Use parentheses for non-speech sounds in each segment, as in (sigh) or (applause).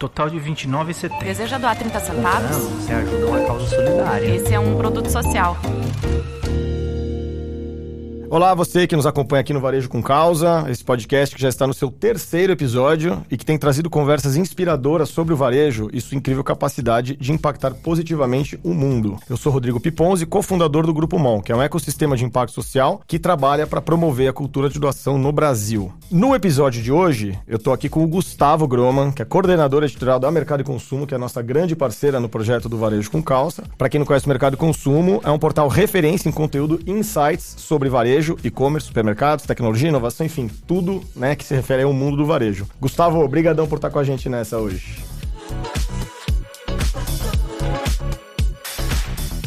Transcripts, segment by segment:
Total de R$29,70. Deseja doar 30 centavos? Não, você ajuda uma causa solidária. Esse é um produto social. Olá, você que nos acompanha aqui no Varejo com Causa, esse podcast que já está no seu terceiro episódio e que tem trazido conversas inspiradoras sobre o varejo e sua incrível capacidade de impactar positivamente o mundo. Eu sou Rodrigo Piponzi, cofundador do Grupo MON, que é um ecossistema de impacto social que trabalha para promover a cultura de doação no Brasil. No episódio de hoje, eu estou aqui com o Gustavo Groman, que é coordenador editorial da Mercado e Consumo, que é a nossa grande parceira no projeto do Varejo com Causa. Para quem não conhece o Mercado e Consumo, é um portal referência em conteúdo insights sobre varejo varejo, e-commerce, supermercados, tecnologia, inovação, enfim, tudo né, que se refere ao mundo do varejo. Gustavo, obrigadão por estar com a gente nessa hoje.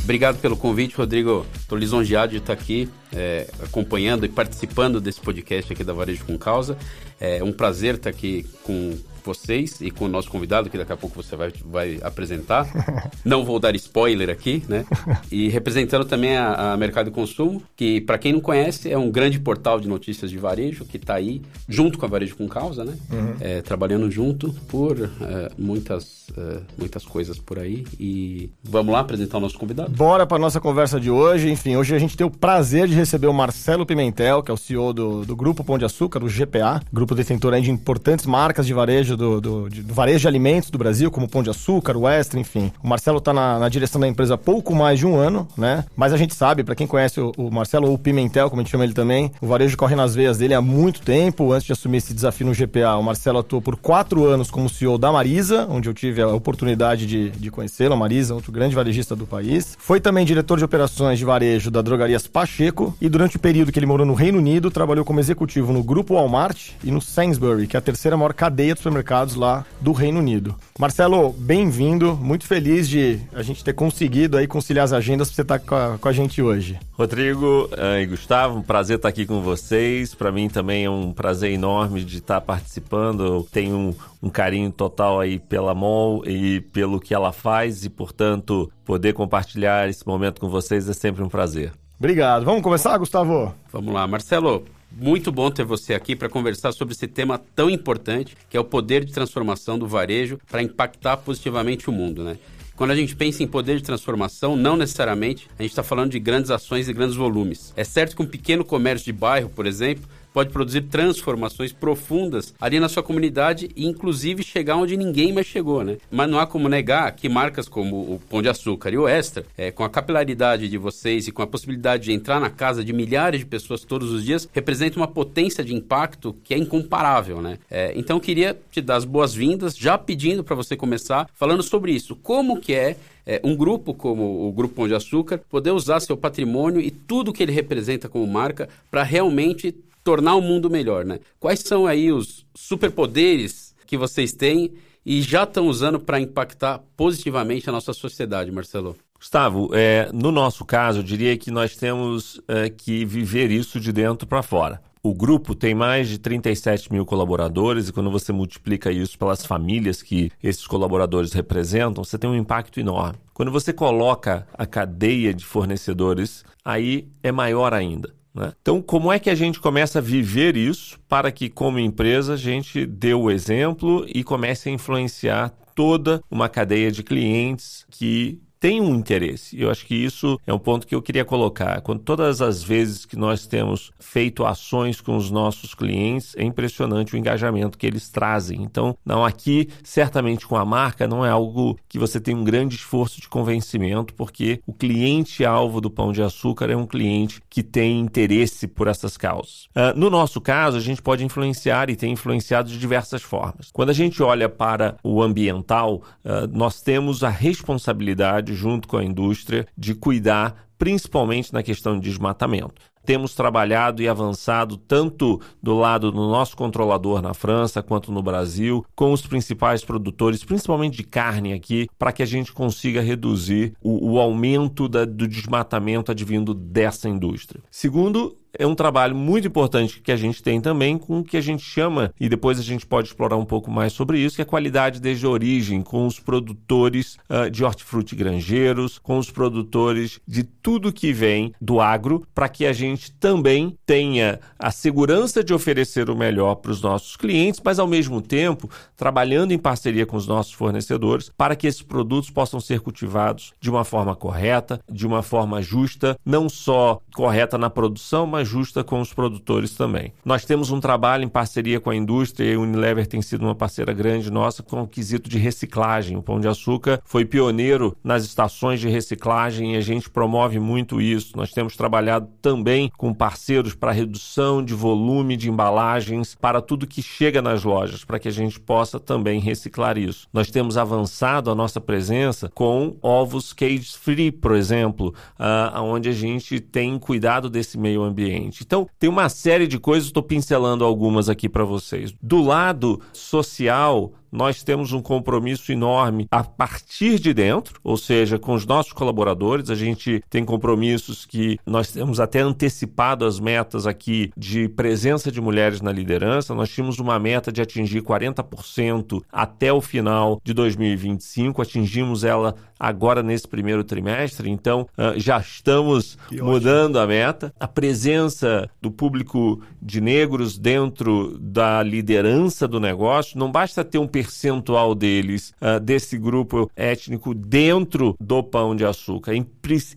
Obrigado pelo convite, Rodrigo. Estou lisonjeado de estar aqui é, acompanhando e participando desse podcast aqui da Varejo com Causa. É um prazer estar aqui com vocês e com o nosso convidado, que daqui a pouco você vai, vai apresentar. (laughs) não vou dar spoiler aqui, né? E representando também a, a Mercado Consumo, que, para quem não conhece, é um grande portal de notícias de varejo que está aí, junto com a Varejo com Causa, né? Uhum. É, trabalhando junto por é, muitas, é, muitas coisas por aí. E vamos lá apresentar o nosso convidado? Bora para nossa conversa de hoje. Enfim, hoje a gente tem o prazer de receber o Marcelo Pimentel, que é o CEO do, do Grupo Pão de Açúcar, o GPA, grupo detentor de importantes marcas de varejo varejo do, do, de, do, varejo de alimentos do Brasil, como Pão de Açúcar, Extra, enfim. O Marcelo está na, na, direção da empresa há pouco mais de um ano, né? Mas a gente sabe, para quem conhece o, o, Marcelo, ou o Pimentel, como a gente chama ele também, o varejo corre nas veias dele há muito tempo. Antes de assumir esse desafio no GPA, o Marcelo atuou por quatro anos como CEO da Marisa, onde eu tive a oportunidade de, de conhecê-lo. A Marisa, outro grande varejista do país. Foi também diretor de operações de varejo da Drogarias Pacheco e durante o período que ele morou no Reino Unido, trabalhou como executivo no Grupo Walmart e no Sainsbury, que é a terceira maior cadeia de supermercados lá do Reino Unido. Marcelo, bem-vindo. Muito feliz de a gente ter conseguido aí conciliar as agendas para você estar tá com a, com a, gente hoje. Rodrigo uh, e Gustavo, um prazer estar aqui com vocês. Para mim também é um prazer enorme de estar participando. Eu tenho um, um carinho total aí pela MOL e pelo que ela faz e, portanto, poder compartilhar esse momento com vocês é sempre um prazer. Obrigado. Vamos começar, Gustavo? Vamos lá, Marcelo. Muito bom ter você aqui para conversar sobre esse tema tão importante, que é o poder de transformação do varejo para impactar positivamente o mundo, né? Quando a gente pensa em poder de transformação, não necessariamente a gente está falando de grandes ações e grandes volumes. É certo que um pequeno comércio de bairro, por exemplo, pode produzir transformações profundas ali na sua comunidade e inclusive chegar onde ninguém mais chegou, né? Mas não há como negar que marcas como o Pão de Açúcar e o Extra, é, com a capilaridade de vocês e com a possibilidade de entrar na casa de milhares de pessoas todos os dias, representam uma potência de impacto que é incomparável, né? É, então queria te dar as boas-vindas, já pedindo para você começar falando sobre isso. Como que é é, um grupo como o Grupo Pão de Açúcar poder usar seu patrimônio e tudo que ele representa como marca para realmente tornar o mundo melhor, né? Quais são aí os superpoderes que vocês têm e já estão usando para impactar positivamente a nossa sociedade, Marcelo? Gustavo, é, no nosso caso, eu diria que nós temos é, que viver isso de dentro para fora. O grupo tem mais de 37 mil colaboradores e quando você multiplica isso pelas famílias que esses colaboradores representam, você tem um impacto enorme. Quando você coloca a cadeia de fornecedores, aí é maior ainda. Né? Então, como é que a gente começa a viver isso para que, como empresa, a gente dê o exemplo e comece a influenciar toda uma cadeia de clientes que tem um interesse. Eu acho que isso é um ponto que eu queria colocar. Quando todas as vezes que nós temos feito ações com os nossos clientes, é impressionante o engajamento que eles trazem. Então, não aqui, certamente com a marca, não é algo que você tem um grande esforço de convencimento, porque o cliente alvo do Pão de Açúcar é um cliente que tem interesse por essas causas. Uh, no nosso caso, a gente pode influenciar e tem influenciado de diversas formas. Quando a gente olha para o ambiental, uh, nós temos a responsabilidade junto com a indústria, de cuidar principalmente na questão de desmatamento. Temos trabalhado e avançado tanto do lado do nosso controlador na França quanto no Brasil, com os principais produtores, principalmente de carne aqui, para que a gente consiga reduzir o, o aumento da, do desmatamento advindo dessa indústria. Segundo, é um trabalho muito importante que a gente tem também com o que a gente chama, e depois a gente pode explorar um pouco mais sobre isso, que é a qualidade desde a origem, com os produtores uh, de hortifruti granjeiros, com os produtores de tudo que vem do agro, para que a gente também tenha a segurança de oferecer o melhor para os nossos clientes, mas ao mesmo tempo trabalhando em parceria com os nossos fornecedores para que esses produtos possam ser cultivados de uma forma correta, de uma forma justa, não só correta na produção, mas justa com os produtores também. Nós temos um trabalho em parceria com a indústria e a Unilever tem sido uma parceira grande nossa com o quesito de reciclagem. O Pão de Açúcar foi pioneiro nas estações de reciclagem e a gente promove muito isso. Nós temos trabalhado também com parceiros para redução de volume de embalagens para tudo que chega nas lojas, para que a gente possa também reciclar isso. Nós temos avançado a nossa presença com ovos cage free, por exemplo, uh, onde a gente tem cuidado desse meio ambiente. Então, tem uma série de coisas, estou pincelando algumas aqui para vocês. Do lado social, nós temos um compromisso enorme a partir de dentro, ou seja, com os nossos colaboradores. A gente tem compromissos que nós temos até antecipado as metas aqui de presença de mulheres na liderança. Nós tínhamos uma meta de atingir 40% até o final de 2025. Atingimos ela agora nesse primeiro trimestre, então uh, já estamos mudando a meta. A presença do público de negros dentro da liderança do negócio, não basta ter um percentual deles, uh, desse grupo étnico, dentro do pão de açúcar. É,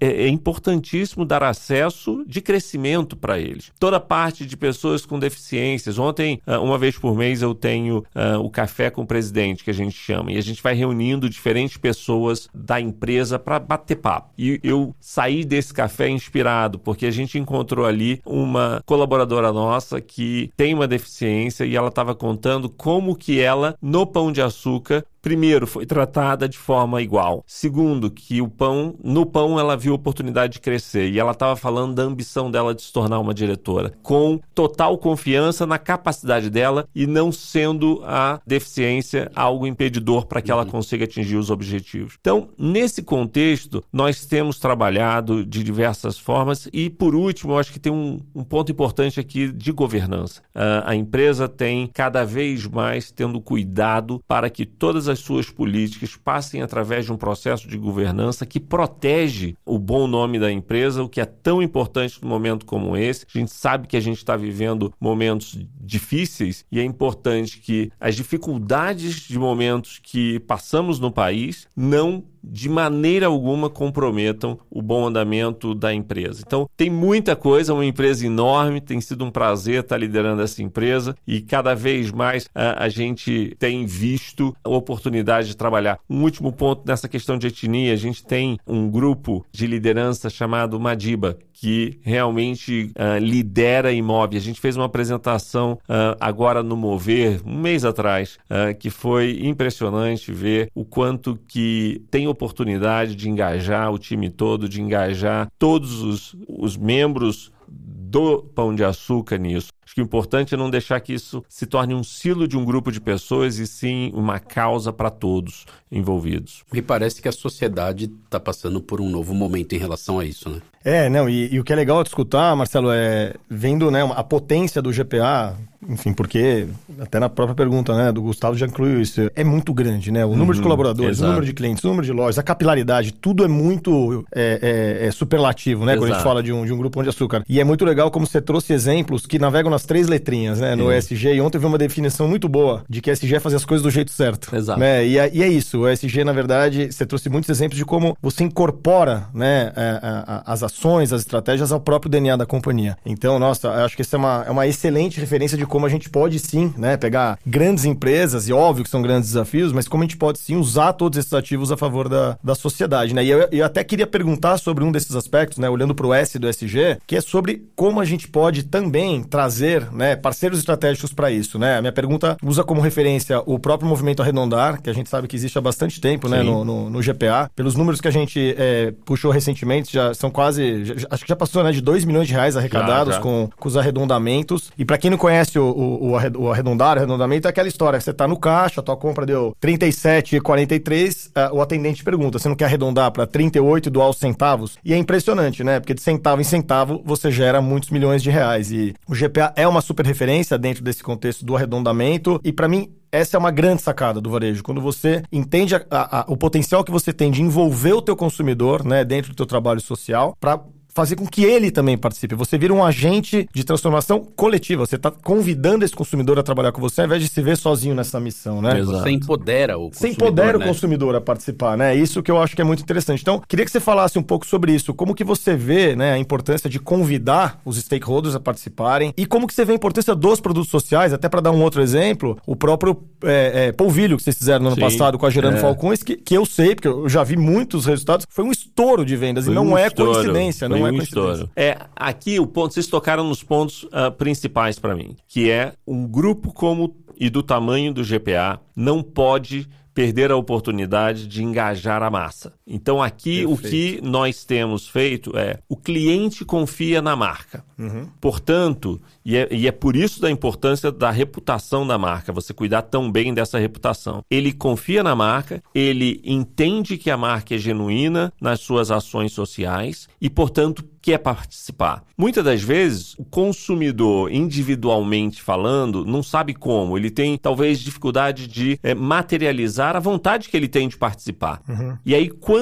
é, é importantíssimo dar acesso de crescimento para eles. Toda parte de pessoas com deficiências. Ontem, uh, uma vez por mês, eu tenho uh, o café com o presidente, que a gente chama, e a gente vai reunindo diferentes pessoas da empresa para bater papo. E eu saí desse café inspirado, porque a gente encontrou ali uma colaboradora nossa que tem uma deficiência e ela estava contando como que ela, no pão de açúcar Primeiro, foi tratada de forma igual. Segundo, que o pão, no pão ela viu oportunidade de crescer e ela estava falando da ambição dela de se tornar uma diretora, com total confiança na capacidade dela e não sendo a deficiência algo impedidor para que ela uhum. consiga atingir os objetivos. Então, nesse contexto, nós temos trabalhado de diversas formas e, por último, eu acho que tem um, um ponto importante aqui de governança. Uh, a empresa tem cada vez mais tendo cuidado para que todas as as suas políticas passem através de um processo de governança que protege o bom nome da empresa, o que é tão importante num momento como esse. A gente sabe que a gente está vivendo momentos difíceis e é importante que as dificuldades de momentos que passamos no país não de maneira alguma comprometam o bom andamento da empresa. Então, tem muita coisa, uma empresa enorme, tem sido um prazer estar liderando essa empresa e cada vez mais a, a gente tem visto a oportunidade de trabalhar. Um último ponto nessa questão de etnia, a gente tem um grupo de liderança chamado Madiba, que realmente uh, lidera move. A gente fez uma apresentação uh, agora no Mover, um mês atrás, uh, que foi impressionante ver o quanto que tem oportunidade de engajar o time todo, de engajar todos os, os membros do Pão de Açúcar nisso. Acho que o importante é não deixar que isso se torne um silo de um grupo de pessoas e sim uma causa para todos envolvidos. Me parece que a sociedade está passando por um novo momento em relação a isso, né? É, não, e, e, o que é legal de escutar, Marcelo, é vendo né, a potência do GPA, enfim, porque até na própria pergunta né, do Gustavo já incluiu isso, é muito grande, né? O número de uhum, colaboradores, exato. o número de clientes, o número de lojas, a capilaridade, tudo é muito é, é, é superlativo, né? Exato. Quando a gente fala de um, de um grupo de açúcar. E é muito legal como você trouxe exemplos que navegam nas três letrinhas, né? No ESG, e ontem eu vi uma definição muito boa de que ESG é fazer as coisas do jeito certo. Exato. Né? E, é, e é isso, o ESG, na verdade, você trouxe muitos exemplos de como você incorpora né, é, as ações as estratégias ao próprio DNA da companhia. Então, nossa, acho que isso é uma, é uma excelente referência de como a gente pode sim, né, pegar grandes empresas, e óbvio que são grandes desafios, mas como a gente pode sim usar todos esses ativos a favor da, da sociedade, né? E eu, eu até queria perguntar sobre um desses aspectos, né, olhando para o S do SG, que é sobre como a gente pode também trazer trazer né, parceiros estratégicos para isso. Né? A minha pergunta usa como referência o próprio movimento Arredondar, que a gente sabe que existe há bastante tempo né, no, no, no, GPA. Pelos números que a gente é, puxou recentemente, já são quase. Já, acho que já passou né, de 2 milhões de reais arrecadados já, já. Com, com os arredondamentos. E para quem não conhece o, o, o arredondar, o arredondamento é aquela história: você está no caixa, a tua compra deu 37,43, uh, o atendente pergunta: você não quer arredondar para 38 e doar os centavos? E é impressionante, né? Porque de centavo em centavo você gera muitos milhões de reais. E o GPA é uma super referência dentro desse contexto do arredondamento. E para mim, essa é uma grande sacada do varejo. Quando você entende a, a, o potencial que você tem de envolver o teu consumidor né, dentro do teu trabalho social para fazer com que ele também participe. Você vira um agente de transformação coletiva. Você está convidando esse consumidor a trabalhar com você, ao invés de se ver sozinho nessa missão, né? Exato. Você empodera o consumidor. Você empodera né? o consumidor a participar, né? Isso que eu acho que é muito interessante. Então, queria que você falasse um pouco sobre isso. Como que você vê né, a importância de convidar os stakeholders a participarem e como que você vê a importância dos produtos sociais, até para dar um outro exemplo, o próprio é, é, polvilho que vocês fizeram no ano Sim, passado com a Gerando é. Falcões, que, que eu sei, porque eu já vi muitos resultados, foi um estouro de vendas foi e não um é estouro. coincidência, não é um estouro. É, aqui o ponto, vocês tocaram nos pontos uh, principais para mim, que é um grupo como e do tamanho do GPA não pode perder a oportunidade de engajar a massa. Então aqui Perfeito. o que nós temos feito é o cliente confia na marca. Uhum. Portanto, e é, e é por isso da importância da reputação da marca, você cuidar tão bem dessa reputação. Ele confia na marca, ele entende que a marca é genuína nas suas ações sociais e, portanto, quer participar. Muitas das vezes, o consumidor, individualmente falando, não sabe como. Ele tem talvez dificuldade de é, materializar a vontade que ele tem de participar. Uhum. E aí, quando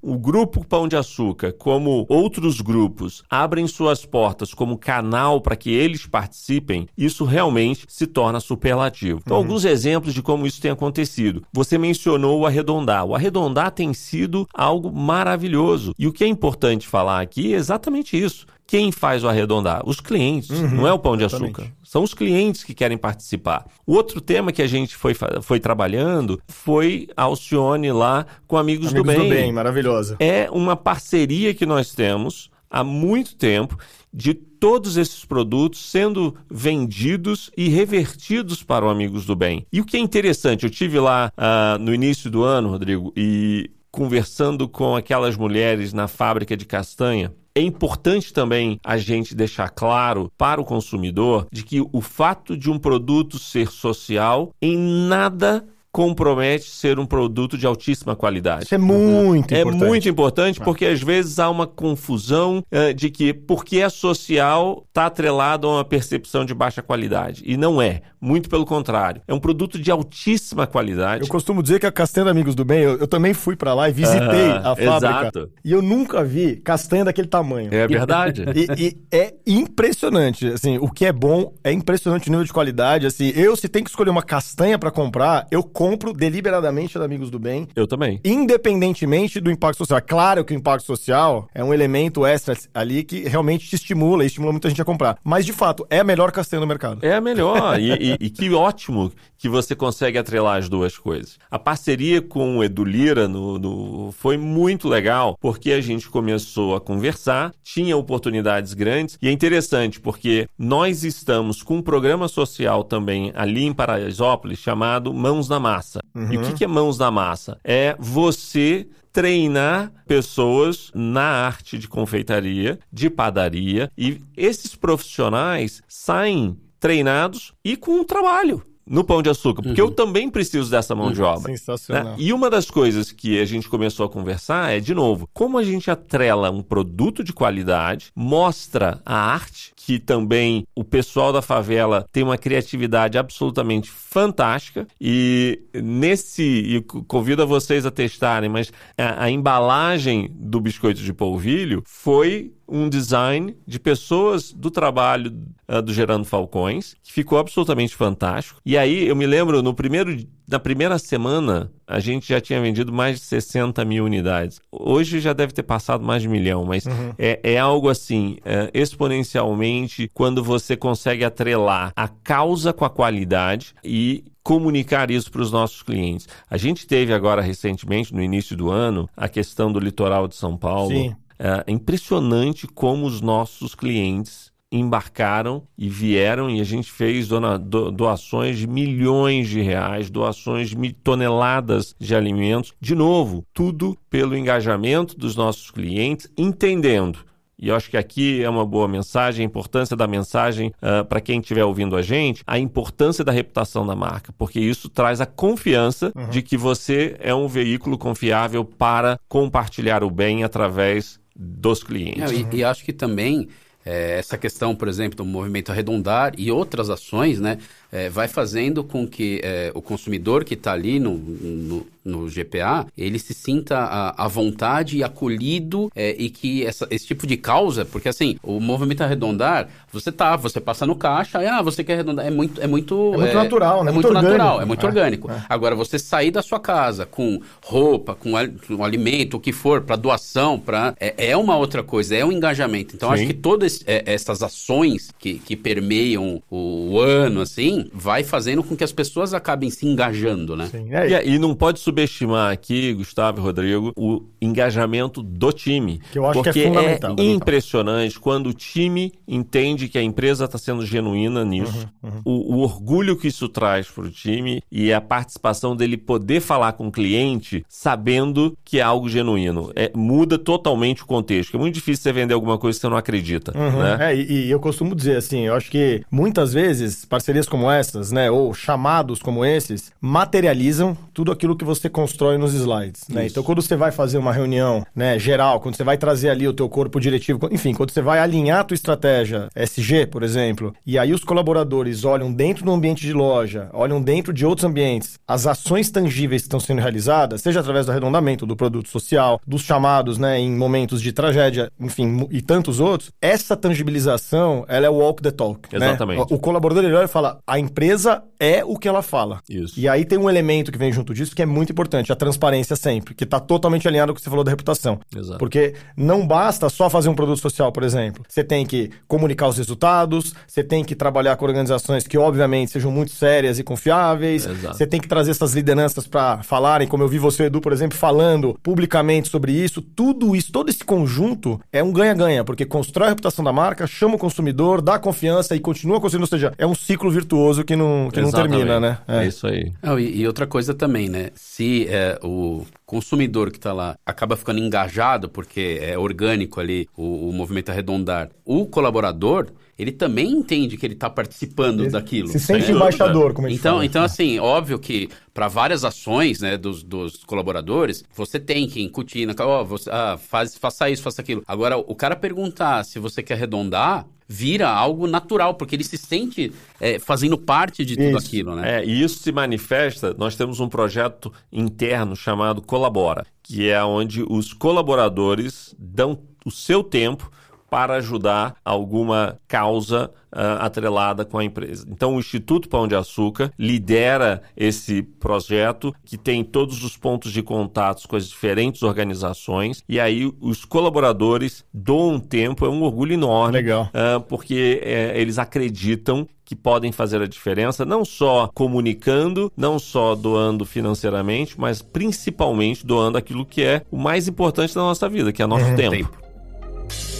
o grupo Pão de Açúcar, como outros grupos, abrem suas portas como canal para que eles participem, isso realmente se torna superlativo. Então, uhum. alguns exemplos de como isso tem acontecido. Você mencionou o arredondar. O arredondar tem sido algo maravilhoso. E o que é importante falar aqui é exatamente exatamente isso. Quem faz o arredondar? Os clientes, uhum, não é o pão de açúcar. São os clientes que querem participar. O outro tema que a gente foi, foi trabalhando foi a Alcione lá com Amigos, Amigos do Bem. do Bem, maravilhosa. É uma parceria que nós temos há muito tempo de todos esses produtos sendo vendidos e revertidos para o Amigos do Bem. E o que é interessante, eu tive lá uh, no início do ano, Rodrigo, e conversando com aquelas mulheres na fábrica de castanha, é importante também a gente deixar claro para o consumidor de que o fato de um produto ser social em nada compromete ser um produto de altíssima qualidade. Isso é muito é importante. É muito importante porque às vezes há uma confusão uh, de que porque é social está atrelado a uma percepção de baixa qualidade. E não é. Muito pelo contrário. É um produto de altíssima qualidade. Eu costumo dizer que a Castanha Amigos do Bem, eu, eu também fui para lá e visitei a fábrica. Exato. E eu nunca vi castanha daquele tamanho. É verdade. e, e, é impressionante. Assim, o que é bom é impressionante o nível de qualidade. Assim, eu, se tem que escolher uma castanha para comprar, eu compro deliberadamente da Amigos do Bem. Eu também. Independentemente do impacto social. Claro que o impacto social é um elemento extra ali que realmente te estimula e estimula muita gente a comprar. Mas, de fato, é a melhor castanha do mercado. É a melhor. e, (laughs) e, e, que ótimo que você consegue atrelar as duas coisas. A parceria com o Edu Lira no, no, foi muito legal, porque a gente começou a conversar, tinha oportunidades grandes, e é interessante porque nós estamos com um programa social também ali em Paraisópolis chamado Mãos na Massa. Uhum. E o que, que é Mãos na Massa? É você treinar pessoas na arte de confeitaria, de padaria, e esses profissionais saem treinados e com um trabalho no pão de açúcar, porque uhum. eu também preciso dessa mão uhum. de obra. Sensacional. Né? E uma das coisas que a gente começou a conversar é, de novo, como a gente atrela um produto de qualidade, mostra a arte, que também o pessoal da favela tem uma criatividade absolutamente fantástica, e nesse, e convido a vocês a testarem, mas a, a embalagem do biscoito de polvilho foi um design de pessoas do trabalho uh, do Gerando Falcões, que ficou absolutamente fantástico. E aí eu me lembro, no primeiro, na primeira semana, a gente já tinha vendido mais de 60 mil unidades. Hoje já deve ter passado mais de um milhão, mas uhum. é, é, algo assim, é, exponencialmente, quando você consegue atrelar a causa com a qualidade e comunicar isso para os nossos clientes. A gente teve agora recentemente, no início do ano, a questão do litoral de São Paulo. Sim é impressionante como os nossos clientes embarcaram e vieram e a gente fez dona, do, doações de milhões de reais, doações de toneladas de alimentos. De novo, tudo pelo engajamento dos nossos clientes, entendendo e eu acho que aqui é uma boa mensagem, a importância da mensagem uh, para quem estiver ouvindo a gente, a importância da reputação da marca, porque isso traz a confiança uhum. de que você é um veículo confiável para compartilhar o bem através dos clientes. e, e acho que também é, essa questão, por exemplo, do movimento arredondar e outras ações, né, é, vai fazendo com que é, o consumidor que está ali no, no, no, GPA, ele se sinta à, vontade e acolhido é, e que essa, esse tipo de causa, porque assim, o movimento arredondar, você tá, você passa no caixa, e, ah, você quer arredondar, é muito... É muito, é muito natural, né? É muito, muito natural, é muito é, orgânico. É. Agora, você sair da sua casa com roupa, com, com alimento, o que for, para doação, para é, é, uma outra coisa, é um engajamento. Então, Sim. acho que todas essas ações que, que permeiam o, o ano, assim, vai fazendo com que as pessoas acabem se engajando, né? Sim, é e, e, não pode subestimar aqui, Gustavo e Rodrigo, o engajamento do time. Que eu acho porque que é fundamental. É impressionante quando o time entende que a empresa está sendo genuína nisso, uhum, uhum. O, o, orgulho que isso traz para o time e a participação dele poder falar com o cliente sabendo que é algo genuíno. É, muda totalmente o contexto. É muito difícil você vender alguma coisa que você não acredita. Uhum, né? É, e, e eu costumo dizer assim, eu acho que muitas vezes parcerias como como essas, né, ou chamados como esses, materializam tudo aquilo que você constrói nos slides, né? Então, quando você vai fazer uma reunião, né, geral, quando você vai trazer ali o teu corpo diretivo, enfim, quando você vai alinhar a tua estratégia SG, por exemplo, e aí os colaboradores olham dentro do ambiente de loja, olham dentro de outros ambientes, as ações tangíveis que estão sendo realizadas, seja através do arredondamento do produto social, dos chamados, né, em momentos de tragédia, enfim, e tantos outros, essa tangibilização, ela é o walk the talk, né? Exatamente. Né? O, o colaborador ele olha e fala, a empresa é o que ela fala. Isso. E aí tem um elemento que vem junto disso que é muito importante, a transparência sempre, que está totalmente alinhado com o que você falou da reputação. Exato. Porque não basta só fazer um produto social, por exemplo. Você tem que comunicar os resultados, você tem que trabalhar com organizações que, obviamente, sejam muito sérias e confiáveis. Exato. Você tem que trazer essas lideranças para falarem, como eu vi você, Edu, por exemplo, falando publicamente sobre isso. Tudo isso, todo esse conjunto é um ganha-ganha, porque constrói a reputação da marca, chama o consumidor, dá confiança e continua construindo. Ou seja, é um ciclo virtuoso que não, que não termina, né? É, é isso aí. Não, e, e, outra coisa também, né? Se é, o consumidor que está lá acaba ficando engajado, porque é orgânico ali o, o movimento arredondar, o colaborador ele também entende que ele está participando ele daquilo. Se sente embaixador, como a gente então, fala. Então, assim, óbvio que para várias ações né, dos, dos, colaboradores, você tem que incutir, na, oh, você, ah, faz, faça isso, faça aquilo. Agora, o cara perguntar se você quer arredondar, vira algo natural, porque ele se sente é, fazendo parte de tudo isso. aquilo, né? É, e isso se manifesta, nós temos um projeto interno chamado Colabora, que é onde os colaboradores dão o seu tempo para ajudar alguma causa uh, atrelada com a empresa. Então, o Instituto Pão de Açúcar lidera esse projeto que tem todos os pontos de contatos com as diferentes organizações e aí os colaboradores doam tempo, é um orgulho enorme. Legal. Uh, porque uh, eles acreditam que podem fazer a diferença, não só comunicando, não só doando financeiramente, mas principalmente doando aquilo que é o mais importante da nossa vida, que é nosso uhum. tempo. tempo.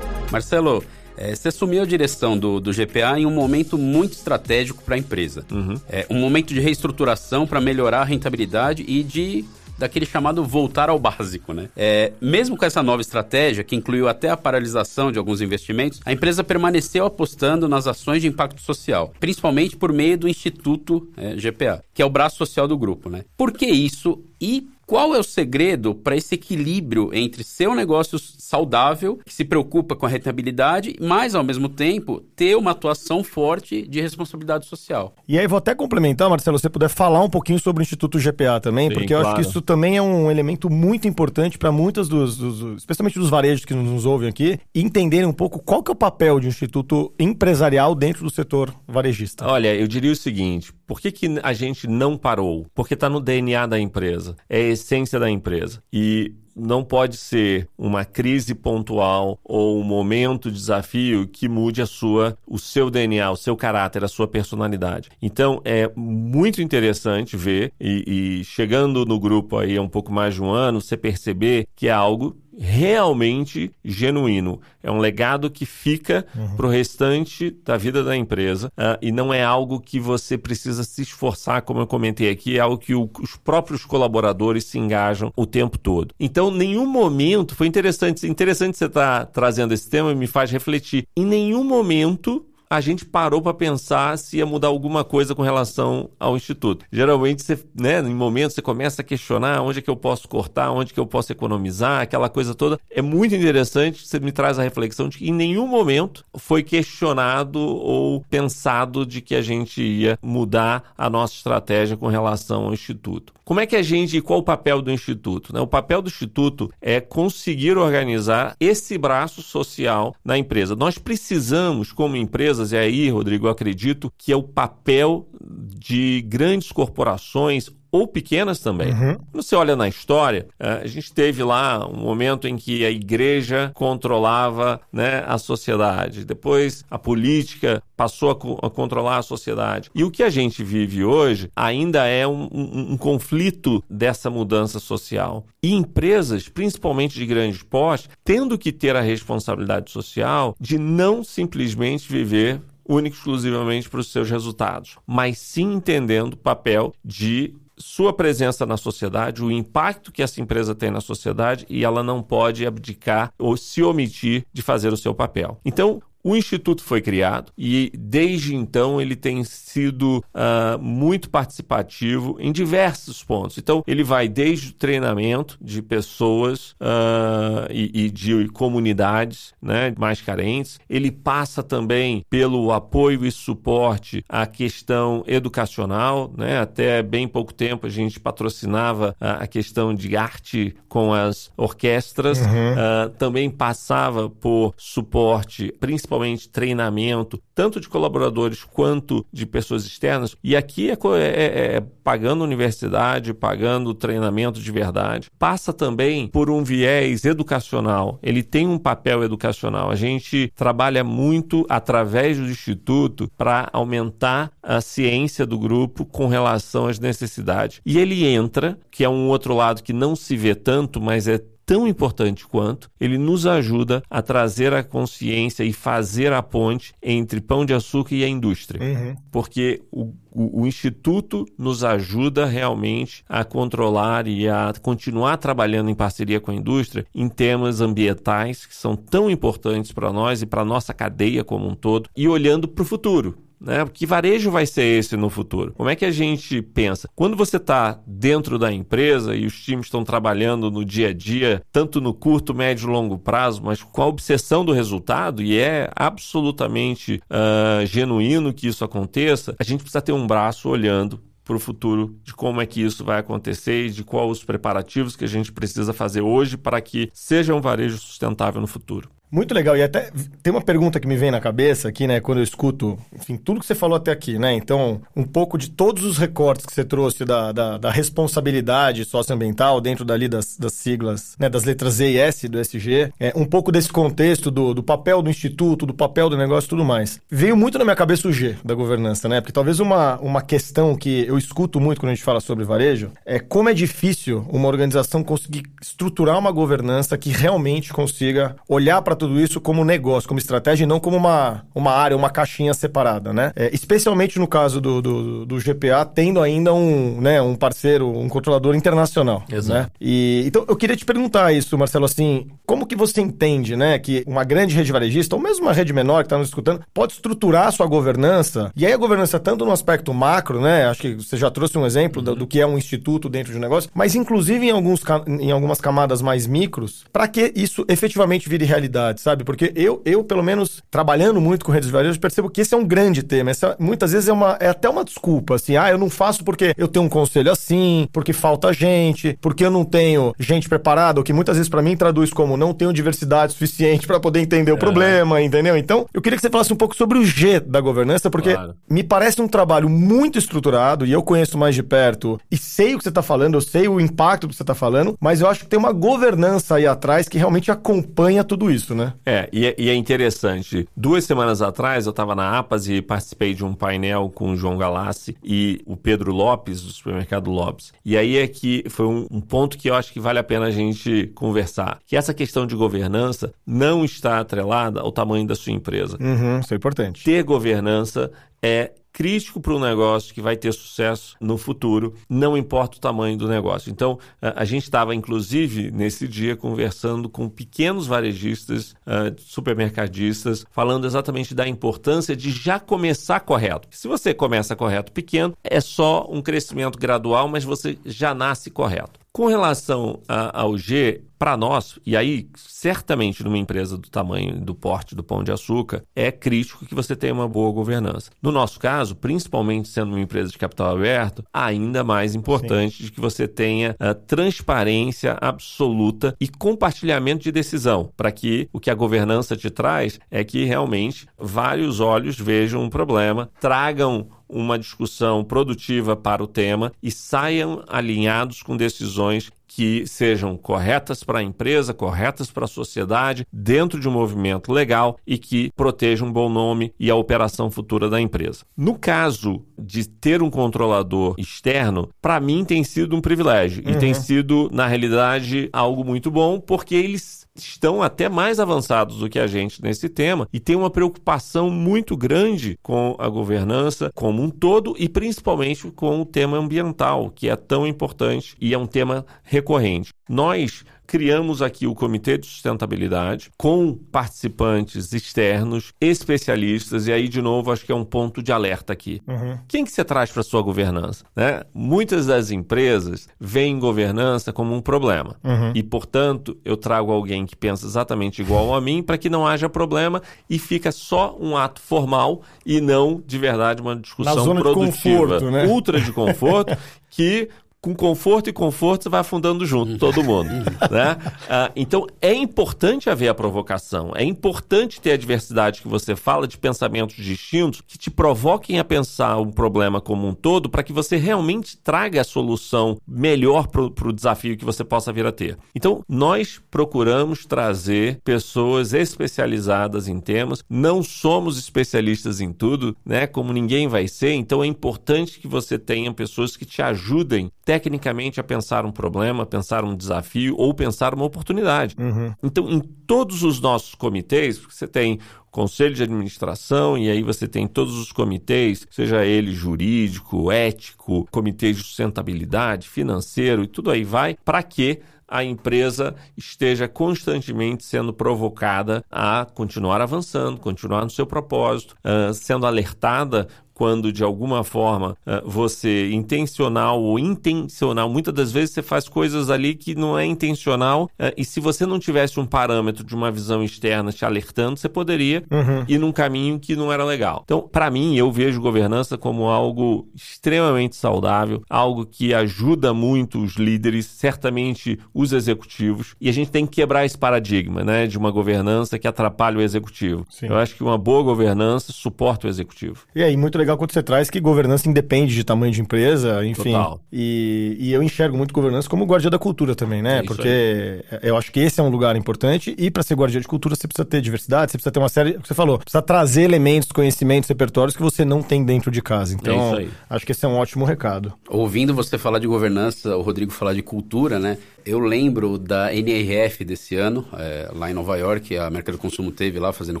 Marcelo, é, você assumiu a direção do, do GPA em um momento muito estratégico para a empresa. Uhum. É, um momento de reestruturação para melhorar a rentabilidade e de daquele chamado voltar ao básico, né? É, mesmo com essa nova estratégia, que incluiu até a paralisação de alguns investimentos, a empresa permaneceu apostando nas ações de impacto social, principalmente por meio do Instituto é, GPA, que é o braço social do grupo, né? Por que isso e qual é o segredo para esse equilíbrio entre ser um negócio saudável, que se preocupa com a rentabilidade, mas ao mesmo tempo ter uma atuação forte de responsabilidade social? E aí vou até complementar, Marcelo, se você puder falar um pouquinho sobre o Instituto GPA também, Sim, porque eu claro. acho que isso também é um elemento muito importante para muitas dos, dos, especialmente dos varejos que nos ouvem aqui, entenderem um pouco qual que é o papel de um instituto empresarial dentro do setor varejista. Olha, eu diria o seguinte, por que, que a gente não parou? Porque está no DNA da empresa. É essência da empresa. E não pode ser uma crise pontual ou um momento de desafio que mude a sua, o seu DNA, o seu caráter, a sua personalidade. Então é muito interessante ver e, e chegando no grupo aí há um pouco mais de um ano, você perceber que é algo realmente genuíno. É um legado que fica uhum. para o restante da vida da empresa uh, e não é algo que você precisa se esforçar, como eu comentei aqui, é algo que o, os próprios colaboradores se engajam o tempo todo. Então, nenhum momento, foi interessante, interessante você estar tá trazendo esse tema e me faz refletir. Em nenhum momento a gente parou para pensar se ia mudar alguma coisa com relação ao instituto. Geralmente, você, né, em momentos você começa a questionar onde é que eu posso cortar, onde é que eu posso economizar, aquela coisa toda. É muito interessante, você me traz a reflexão de que em nenhum momento foi questionado ou pensado de que a gente ia mudar a nossa estratégia com relação ao instituto. Como é que a gente, qual o papel do instituto? Né? O papel do instituto é conseguir organizar esse braço social na empresa. Nós precisamos, como empresa empresas, e aí, Rodrigo, eu acredito que é o papel de grandes corporações ou pequenas também. Uhum. Quando você olha na história, eh, a gente teve lá um momento em que a igreja controlava né, a sociedade, depois a política passou a, co a, controlar a sociedade. E o que a gente vive hoje ainda é um, um, um conflito dessa mudança social. E empresas, principalmente de grande porte, tendo que ter a responsabilidade social de não simplesmente viver único exclusivamente para os seus resultados, mas sim entendendo o papel de sua presença na sociedade, o impacto que essa empresa tem na sociedade e ela não pode abdicar ou se omitir de fazer o seu papel. Então, o Instituto foi criado e, desde então, ele tem sido uh, muito participativo em diversos pontos. Então, ele vai desde o treinamento de pessoas uh, e, e, de comunidades né, mais carentes, ele passa também pelo apoio e suporte à questão educacional. Né? Até bem pouco tempo, a gente patrocinava a, a questão de arte com as orquestras, uhum. uh, também passava por suporte, principalmente principalmente treinamento, tanto de colaboradores quanto de pessoas externas. E aqui é, é, é, é pagando universidade, pagando treinamento de verdade. Passa também por um viés educacional. Ele tem um papel educacional. A gente trabalha muito através do Instituto para aumentar a ciência do grupo com relação às necessidades. E ele entra, que é um outro lado que não se vê tanto, mas é tão importante quanto, ele nos ajuda a trazer a consciência e fazer a ponte entre pão de açúcar e a indústria. Uhum. Porque o, o, o, Instituto nos ajuda realmente a controlar e a continuar trabalhando em parceria com a indústria em temas ambientais que são tão importantes para nós e para a nossa cadeia como um todo, e olhando para o futuro né? Que varejo vai ser esse no futuro? Como é que a gente pensa? Quando você está dentro da empresa e os times estão trabalhando no dia a dia, tanto no curto, médio e longo prazo, mas com a obsessão do resultado, e é absolutamente uh, genuíno que isso aconteça, a gente precisa ter um braço olhando para o futuro de como é que isso vai acontecer e de quais os preparativos que a gente precisa fazer hoje para que seja um varejo sustentável no futuro. Muito legal. E até tem uma pergunta que me vem na cabeça aqui, né, quando eu escuto, enfim, tudo que você falou até aqui, né? Então, um pouco de todos os recortes que você trouxe da, da, da responsabilidade socioambiental dentro dali das, das siglas, né, das letras Z e S do SG, é, um pouco desse contexto do, do papel do instituto, do papel do negócio e tudo mais. Veio muito na minha cabeça o G da governança, né? Porque talvez uma, uma questão que eu escuto muito quando a gente fala sobre varejo é como é difícil uma organização conseguir estruturar uma governança que realmente consiga olhar para tudo isso como negócio, como estratégia e não como uma, uma área, uma caixinha separada, né? É, especialmente no caso do, do, do, GPA, tendo ainda um, né, um parceiro, um controlador internacional. Exato. Né? E, então, eu queria te perguntar isso, Marcelo, assim, como que você entende, né, que uma grande rede varejista, ou mesmo uma rede menor que está nos escutando, pode estruturar a sua governança, e aí a governança tanto no aspecto macro, né, acho que você já trouxe um exemplo uhum. do, do, que é um instituto dentro de um negócio, mas inclusive em, alguns, em algumas camadas mais micros, para que isso efetivamente vire realidade sabe? Porque eu, eu, pelo menos, trabalhando muito com redes de varejo, percebo que esse é um grande tema. Essa, muitas vezes é, uma, é até uma desculpa, assim, ah, eu não faço porque eu tenho um conselho assim, porque falta gente, porque eu não tenho gente preparada, o que muitas vezes para mim traduz como não tenho diversidade suficiente para poder entender o problema, entendeu? Então, eu queria que você falasse um pouco sobre o G da governança, porque Claro. me parece um trabalho muito estruturado e eu conheço mais de perto e sei o que você está falando, eu sei o impacto que você está falando, mas eu acho que tem uma governança aí atrás que realmente acompanha tudo isso, né? É, e é, e é interessante. Duas semanas atrás eu estava na APAS e participei de um painel com o João Galassi e o Pedro Lopes, do supermercado Lopes. E aí é que foi um, um ponto que eu acho que vale a pena a gente conversar. Que essa questão de governança não está atrelada ao tamanho da sua empresa. Uhum, isso é importante. Ter governança é crítico para um negócio que vai ter sucesso no futuro, não importa o tamanho do negócio. Então, a, gente estava, inclusive, nesse dia, conversando com pequenos varejistas, ah, supermercadistas, falando exatamente da importância de já começar correto. Se você começa correto pequeno, é só um crescimento gradual, mas você já nasce correto. Com relação a- ao G, para nós, e aí certamente numa empresa do tamanho do porte do Pão de Açúcar, é crítico que você tenha uma boa governança. No nosso caso, principalmente sendo uma empresa de capital aberto, ainda mais importante de que você tenha ah, transparência absoluta e compartilhamento de decisão, para que o que a governança te traz é que realmente vários olhos vejam um problema, tragam uma discussão produtiva para o tema e saiam alinhados com decisões que sejam corretas para a empresa, corretas para a sociedade, dentro de um movimento legal e que protejam um bom nome e a operação futura da empresa. No caso de ter um controlador externo, para mim tem sido um privilégio e tem sido, na realidade, algo muito bom, porque eles estão até mais avançados do que a gente nesse tema e tem uma preocupação muito grande com a governança como um todo e principalmente com o tema ambiental, que é tão importante e é um tema recorrente. Nós criamos aqui o Comitê de Sustentabilidade com participantes externos, especialistas, e aí, de novo, acho que é um ponto de alerta aqui. Quem que você traz para sua governança? Né? Muitas das empresas veem governança como um problema. E, portanto, eu trago alguém que pensa exatamente igual a mim para que não haja problema e fica só um ato formal e não, de verdade, uma discussão zona de produtiva. conforto, né? Ultra de conforto (laughs) que com conforto e conforto você vai afundando junto, todo mundo. (laughs) né? Ah, então é importante haver a provocação, é importante ter a diversidade que você fala de pensamentos distintos que te provoquem a pensar um problema como um todo para que você realmente traga a solução melhor para o desafio que você possa vir a ter. Então, nós procuramos trazer pessoas especializadas em temas, não somos especialistas em tudo, né? Como ninguém vai ser, então é importante que você tenha pessoas que te ajudem tecnicamente a pensar um problema, pensar um desafio ou pensar uma oportunidade. Então, em todos os nossos comitês, você tem conselho de administração e aí você tem todos os comitês, seja ele jurídico, ético, comitê de sustentabilidade, financeiro e tudo aí vai, para que a empresa esteja constantemente sendo provocada a continuar avançando, continuar no seu propósito, sendo alertada quando de alguma forma ah, você intencional ou intencional, muitas das vezes você faz coisas ali que não é intencional ah, e se você não tivesse um parâmetro de uma visão externa te alertando, você poderia ir num caminho que não era legal. Então, para mim, eu vejo governança como algo extremamente saudável, algo que ajuda muito os líderes, certamente os executivos, e a gente tem que quebrar esse paradigma, né, de uma governança que atrapalha o executivo. Sim. Eu acho que uma boa governança suporta o executivo. E aí, muito legal quando você traz que governança independe de tamanho de empresa, enfim. Total. E, e eu enxergo muito governança como guardia da cultura também, né? É Porque eu acho que esse é um lugar importante e para ser guardia de cultura você precisa ter diversidade, você precisa ter uma série, o que você falou, precisa trazer elementos, conhecimentos, repertórios que você não tem dentro de casa. Então, É isso aí. acho que esse é um ótimo recado. Ouvindo você falar de governança, o Rodrigo falar de cultura, né? Eu lembro da NRF desse ano, é, lá em Nova York, a América do Consumo teve lá fazendo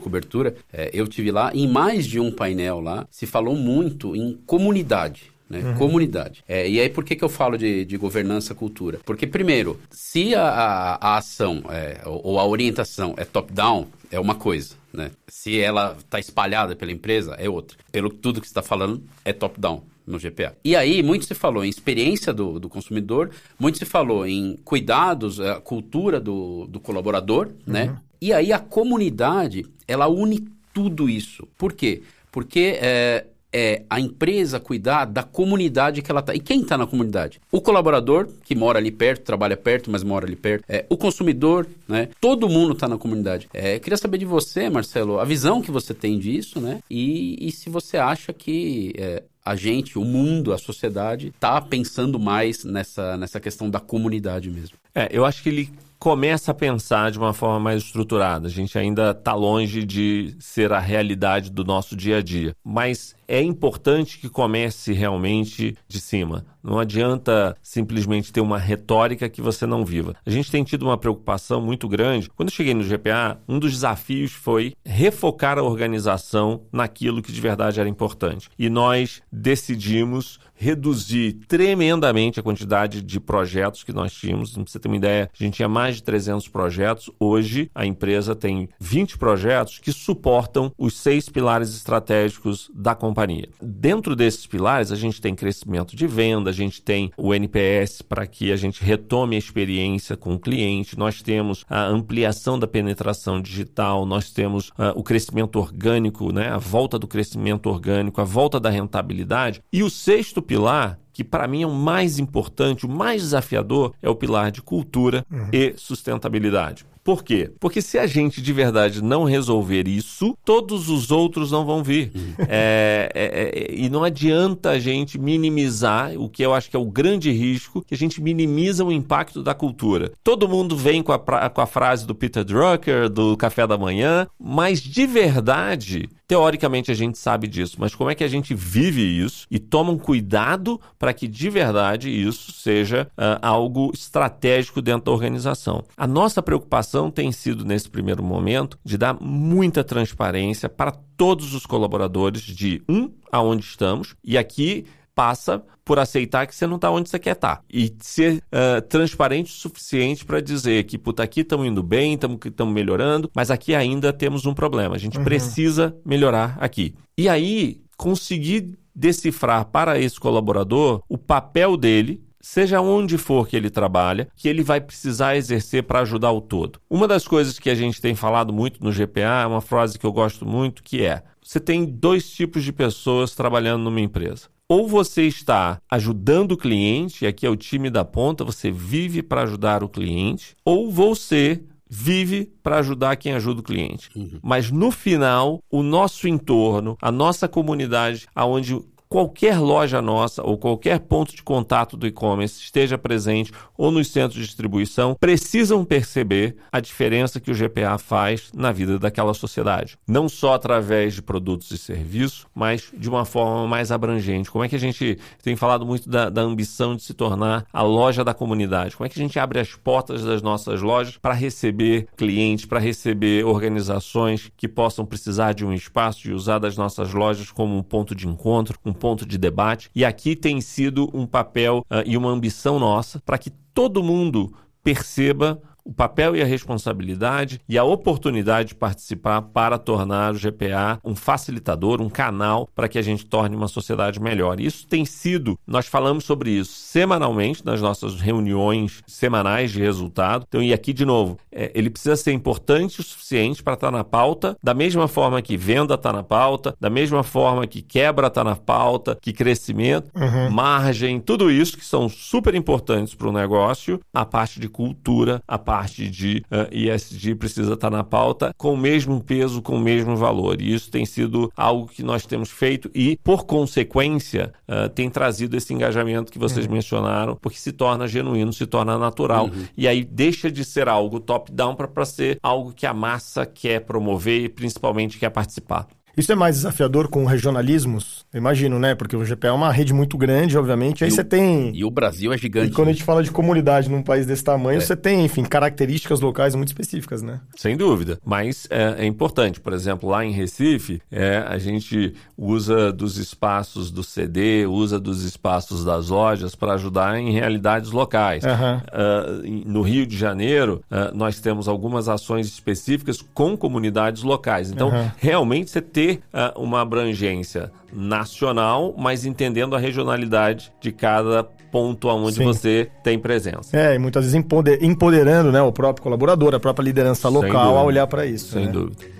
cobertura. É, eu tive lá, em mais de um painel lá, se falou muito em comunidade. Né? Comunidade. É, e aí, por que, que eu falo de, de governança cultura? Porque, primeiro, se a, a, a ação é, ou, ou a orientação é top-down, é uma coisa. Né? Se ela está espalhada pela empresa, é outra. Pelo tudo que você está falando, é top-down no GPA. E aí, muito se falou em experiência do, do consumidor, muito se falou em cuidados, a cultura do, do colaborador, né? E aí a comunidade, ela une tudo isso. Por quê? Porque é, é a empresa cuidar da comunidade que ela está. E quem está na comunidade? O colaborador, que mora ali perto, trabalha perto, mas mora ali perto. É, o consumidor, né? Todo mundo está na comunidade. É, queria saber de você, Marcelo, a visão que você tem disso, né? E, e se você acha que é, a gente, o mundo, a sociedade, está pensando mais nessa, nessa questão da comunidade mesmo. É, eu acho que ele começa a pensar de uma forma mais estruturada. A gente ainda está longe de ser a realidade do nosso dia a dia. Mas é importante que comece realmente de cima. Não adianta simplesmente ter uma retórica que você não viva. A gente tem tido uma preocupação muito grande. Quando eu cheguei no GPA, um dos desafios foi refocar a organização naquilo que de verdade era importante. E nós decidimos reduzir tremendamente a quantidade de projetos que nós tínhamos. Pra você ter uma ideia, a gente tinha mais de 300 projetos. Hoje, a empresa tem 20 projetos que suportam os seis pilares estratégicos da companhia. Dentro desses pilares, a gente tem crescimento de venda, a gente tem o NPS para que a gente retome a experiência com o cliente, nós temos a ampliação da penetração digital, nós temos uh, o crescimento orgânico, né? a volta do crescimento orgânico, a volta da rentabilidade. E o sexto pilar que para mim é o mais importante, o mais desafiador, é o pilar de cultura uhum. e sustentabilidade. Por quê? Porque se a gente de verdade não resolver isso, todos os outros não vão vir. Uhum. É, é, é, e não adianta a gente minimizar o que eu acho que é o grande risco, que a gente minimiza o impacto da cultura. Todo mundo vem com a, com a frase do Peter Drucker, do café da manhã, mas de verdade Teoricamente a gente sabe disso, mas como é que a gente vive isso e toma um cuidado para que de verdade isso seja uh, algo estratégico dentro da organização? A nossa preocupação tem sido, nesse primeiro momento, de dar muita transparência para todos os colaboradores de um, aonde estamos, e aqui passa por aceitar que você não está onde você quer estar. Tá. E ser uh, transparente o suficiente para dizer que, puta, aqui estamos indo bem, estamos melhorando, mas aqui ainda temos um problema. A gente uhum. precisa melhorar aqui. E aí, conseguir decifrar para esse colaborador o papel dele seja onde for que ele trabalha, que ele vai precisar exercer para ajudar o todo. Uma das coisas que a gente tem falado muito no GPA é uma frase que eu gosto muito, que é: você tem dois tipos de pessoas trabalhando numa empresa ou você está ajudando o cliente, e aqui é o time da ponta, você vive para ajudar o cliente, ou você vive para ajudar quem ajuda o cliente. Uhum. Mas no final, o nosso entorno, a nossa comunidade, aonde qualquer loja nossa ou qualquer ponto de contato do e-commerce esteja presente ou nos centros de distribuição precisam perceber a diferença que o GPA faz na vida daquela sociedade. Não só através de produtos e serviços, mas de uma forma mais abrangente. Como é que a gente tem falado muito da, da ambição de se tornar a loja da comunidade? Como é que a gente abre as portas das nossas lojas para receber clientes, para receber organizações que possam precisar de um espaço, de usar das nossas lojas como um ponto de encontro, um ponto de debate. E aqui tem sido um papel uh, e uma ambição nossa para que todo mundo perceba o papel e a responsabilidade e a oportunidade de participar para tornar o GPA um facilitador, um canal para que a gente torne uma sociedade melhor. Isso tem sido, nós falamos sobre isso semanalmente nas nossas reuniões semanais de resultado. Então, e aqui de novo, é, ele precisa ser importante o suficiente para estar na pauta, da mesma forma que venda está na pauta, da mesma forma que quebra está na pauta, que crescimento, uhum. margem, tudo isso que são super importantes para o negócio, a parte de cultura, a parte de uh, eh, ESG precisa estar na pauta com o mesmo peso, com o mesmo valor. E isso tem sido algo que nós temos feito e, por consequência, uh, tem trazido esse engajamento que vocês uhum. mencionaram, porque se torna genuíno, se torna natural. Uhum. E aí deixa de ser algo top-down para ser algo que a massa quer promover e principalmente quer participar. Isso é mais desafiador com regionalismos? imagino, né? Porque o GPA é uma rede muito grande, obviamente. Aí você tem. E o Brasil é gigante. E quando né? a gente fala de comunidade num país desse tamanho, é. você tem, enfim, características locais muito específicas, né? Sem dúvida. Mas é, é importante. Por exemplo, lá em Recife, é, a gente usa dos espaços do CD, usa dos espaços das lojas para ajudar em realidades locais. Uhum. Uh, no Rio de Janeiro, uh, nós temos algumas ações específicas com comunidades locais. Então, uhum. realmente, você ter ter uh, uma abrangência nacional, mas entendendo a regionalidade de cada ponto aonde Sim. você tem presença. É, e muitas vezes empoderando né, o próprio colaborador, a própria liderança local a olhar para isso. Sem né? dúvida.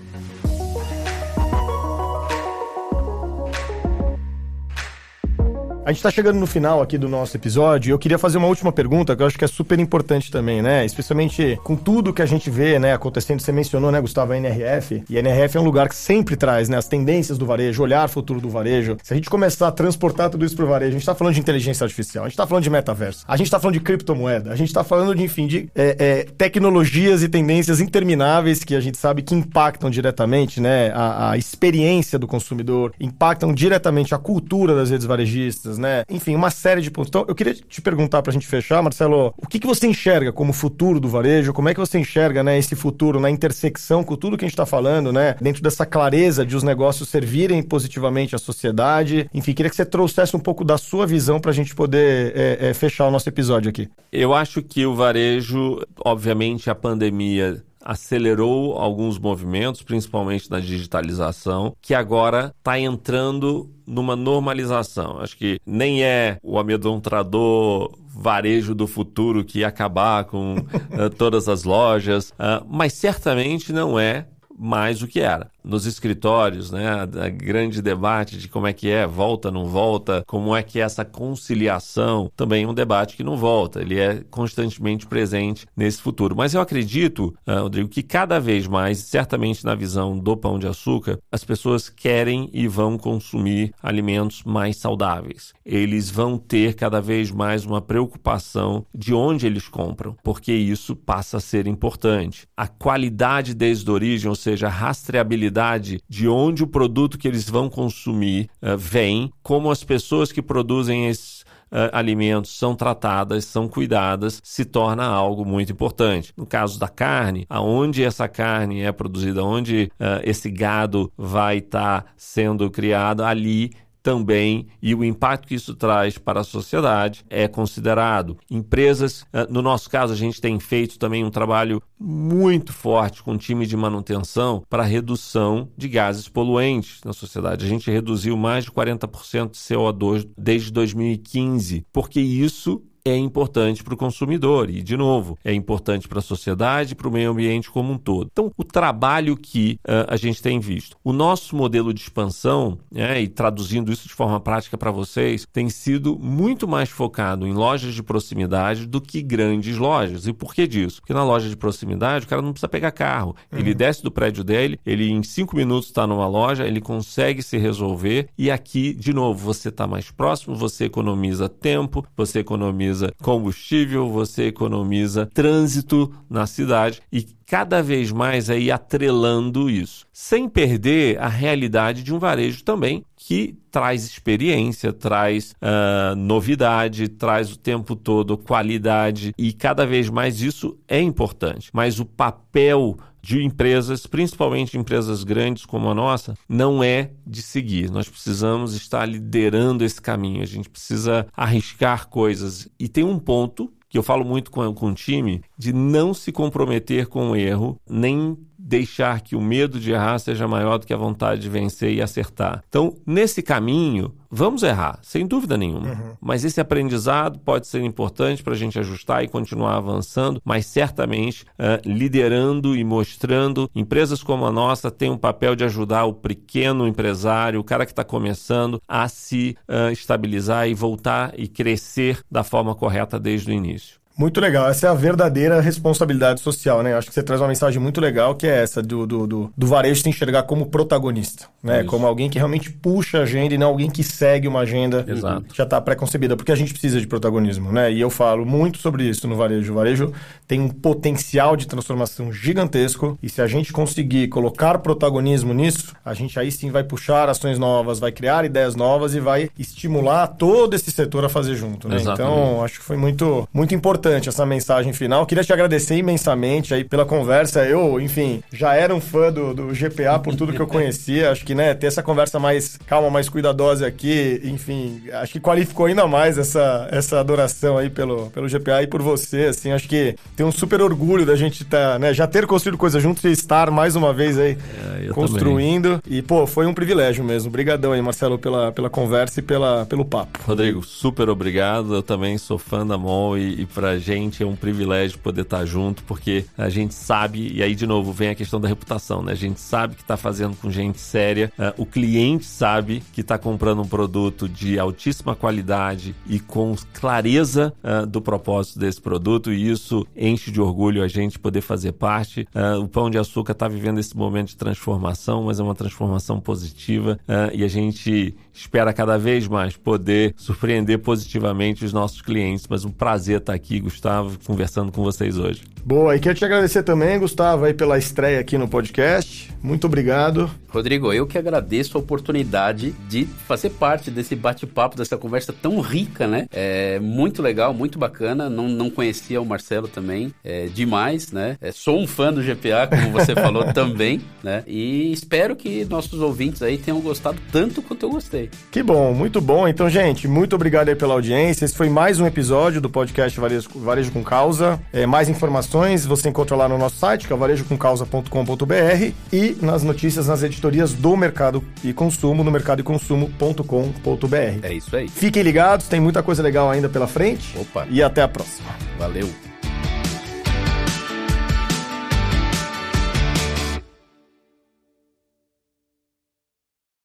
A gente está chegando no final aqui do nosso episódio e eu queria fazer uma última pergunta que eu acho que é super importante também, né? Especialmente com tudo que a gente vê, né, acontecendo. Você mencionou, né, Gustavo, a NRF. E a NRF é um lugar que sempre traz, né, as tendências do varejo, olhar futuro do varejo. Se a gente começar a transportar tudo isso para o varejo, a gente está falando de inteligência artificial, a gente está falando de metaverso, a gente está falando de criptomoeda, a gente está falando de, enfim, de é, é, tecnologias e tendências intermináveis que a gente sabe que impactam diretamente, né, a, a experiência do consumidor, impactam diretamente a cultura das redes varejistas né? Enfim, uma série de pontos. Então, eu queria te perguntar para a gente fechar, Marcelo, o que, que você enxerga como futuro do varejo? Como é que você enxerga, né, esse futuro na intersecção com tudo que a gente está falando, né? Dentro dessa clareza de os negócios servirem positivamente à sociedade. Enfim, queria que você trouxesse um pouco da sua visão para a gente poder é, é, fechar o nosso episódio aqui. Eu acho que o varejo, obviamente, a pandemia acelerou alguns movimentos, principalmente na digitalização, que agora está entrando numa normalização. Acho que nem é o amedrontador varejo do futuro que ia acabar com uh, (laughs) todas as lojas, uh, mas certamente não é mais o que era nos escritórios, né, a, grande debate de como é que é, volta, não volta, como é que é essa conciliação, também um debate que não volta, ele é constantemente presente nesse futuro. Mas eu acredito, uh, Rodrigo, que cada vez mais, certamente na visão do pão de açúcar, as pessoas querem e vão consumir alimentos mais saudáveis. Eles vão ter cada vez mais uma preocupação de onde eles compram, porque isso passa a ser importante. A qualidade desde a origem, ou seja, a rastreabilidade de onde o produto que eles vão consumir uh, vem, como as pessoas que produzem esses Uh, alimentos são tratadas, são cuidadas, se torna algo muito importante. No caso da carne, aonde essa carne é produzida, onde uh, esse gado vai estar tá sendo criado, ali também e o impacto que isso traz para a sociedade é considerado. Empresas, eh, no nosso caso, a gente tem feito também um trabalho muito forte com o time de manutenção para redução de gases poluentes na sociedade. A gente reduziu mais de 40% de CO2 desde 2015, porque isso é importante para o consumidor e, de novo, é importante para a sociedade e para o meio ambiente como um todo. Então, o trabalho que uh, a gente tem visto. O nosso modelo de expansão, né, e traduzindo isso de forma prática para vocês, tem sido muito mais focado em lojas de proximidade do que grandes lojas. E por que disso? Porque na loja de proximidade o cara não precisa pegar carro. Uhum. Ele desce do prédio dele, ele em cinco minutos está numa loja, ele consegue se resolver e aqui, de novo, você está mais próximo, você economiza tempo, você economiza economiza combustível, você economiza trânsito na cidade e cada vez mais aí atrelando isso, sem perder a realidade de um varejo também que traz experiência, traz uh, novidade, traz o tempo todo qualidade e cada vez mais isso é importante. Mas o papel de empresas, principalmente empresas grandes como a nossa, não é de seguir. Nós precisamos estar liderando esse caminho, a gente precisa arriscar coisas. E tem um ponto que eu falo muito com, com o time, de não se comprometer com o erro, nem deixar que o medo de errar seja maior do que a vontade de vencer e acertar. Então, nesse caminho, vamos errar, sem dúvida nenhuma. Uhum. Mas esse aprendizado pode ser importante para a gente ajustar e continuar avançando, mas certamente uh, liderando e mostrando. Empresas como a nossa têm um papel de ajudar o pequeno empresário, o cara que está começando, a se uh, estabilizar e voltar e crescer da forma correta desde o início. Muito legal. Essa é a verdadeira responsabilidade social, né? Acho que você traz uma mensagem muito legal, que é essa do, do, do, do varejo se enxergar como protagonista, né? Isso. Como alguém que realmente puxa a agenda e não alguém que segue uma agenda Exato. que já está pré-concebida. Porque a gente precisa de protagonismo, né? E eu falo muito sobre isso no varejo. O varejo tem um potencial de transformação gigantesco e se a gente conseguir colocar protagonismo nisso, a gente aí sim vai puxar ações novas, vai criar ideias novas e vai estimular todo esse setor a fazer junto, né? Então, acho que foi muito, muito importante importante essa mensagem final. Queria te agradecer imensamente aí pela conversa. Eu, enfim, já era um fã do, do GPA por tudo que eu conhecia. Acho que, né, ter essa conversa mais calma, mais cuidadosa aqui, enfim, acho que qualificou ainda mais essa, essa adoração aí pelo, pelo GPA e por você, assim. Acho que tem um super orgulho da gente tá, né, já ter construído coisa juntos e estar mais uma vez aí É, construindo. E, pô, foi um privilégio mesmo. Obrigadão aí, Marcelo, pela, pela conversa e pela, pelo papo. Rodrigo, super obrigado. Eu também sou fã da MOL e, e pra gente é um privilégio poder estar junto, porque a gente sabe, e aí de novo vem a questão da reputação, né? A gente sabe que tá fazendo com gente séria, eh, o cliente sabe que tá comprando um produto de altíssima qualidade e com clareza eh, do propósito desse produto, e isso enche de orgulho a gente poder fazer parte. Eh, o Pão de Açúcar tá vivendo esse momento de transformação, mas é uma transformação positiva e a gente espera cada vez mais poder surpreender positivamente os nossos clientes. Mas um prazer estar aqui, Gustavo, conversando com vocês hoje. Boa, e quero te agradecer também, Gustavo, aí pela estreia aqui no podcast. Muito obrigado. Rodrigo, eu que agradeço a oportunidade de fazer parte desse bate-papo, dessa conversa tão rica, né? É muito legal, muito bacana. Não, não conhecia o Marcelo também. É demais, né? É, sou um fã do GPA, como você (laughs) falou também, né? E espero que nossos ouvintes aí tenham gostado tanto quanto eu gostei. Que bom, muito bom. Então, gente, muito obrigado aí pela audiência. Esse foi mais um episódio do podcast Varejo, Varejo com Causa. É, mais informações você encontra lá no nosso site, que é varejocomcausa.com.br e nas notícias nas editorias do Mercado e Consumo, no mercadoeconsumo.com.br. É isso aí. Fiquem ligados, tem muita coisa legal ainda pela frente. Opa. E até a próxima. Valeu.